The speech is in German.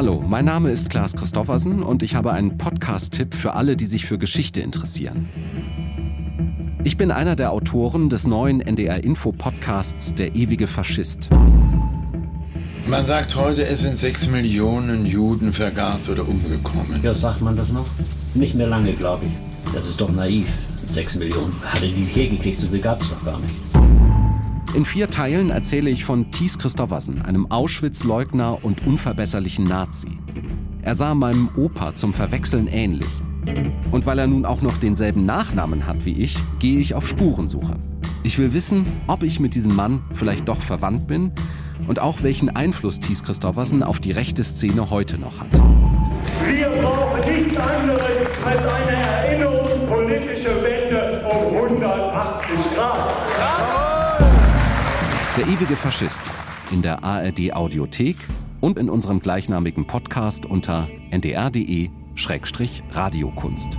Hallo, mein Name ist Klaas Christoffersen und ich habe einen Podcast-Tipp für alle, die sich für Geschichte interessieren. Ich bin einer der Autoren des neuen NDR-Info-Podcasts Der ewige Faschist. Man sagt heute, es sind sechs Millionen Juden vergast oder umgekommen. Ja, sagt man das noch? Nicht mehr lange, glaube ich. Das ist doch naiv. Sechs Millionen. Hatte die hergekriegt, so viel gab es doch gar nicht. In vier Teilen erzähle ich von Thies Christoffersen, einem Auschwitz-Leugner und unverbesserlichen Nazi. Er sah meinem Opa zum Verwechseln ähnlich. Und weil er nun auch noch denselben Nachnamen hat wie ich, gehe ich auf Spurensuche. Ich will wissen, ob ich mit diesem Mann vielleicht doch verwandt bin und auch welchen Einfluss Thies Christoffersen auf die rechte Szene heute noch hat. Wir brauchen nichts Der ewige Faschist in der ARD Audiothek und in unserem gleichnamigen Podcast unter ndr.de-radiokunst.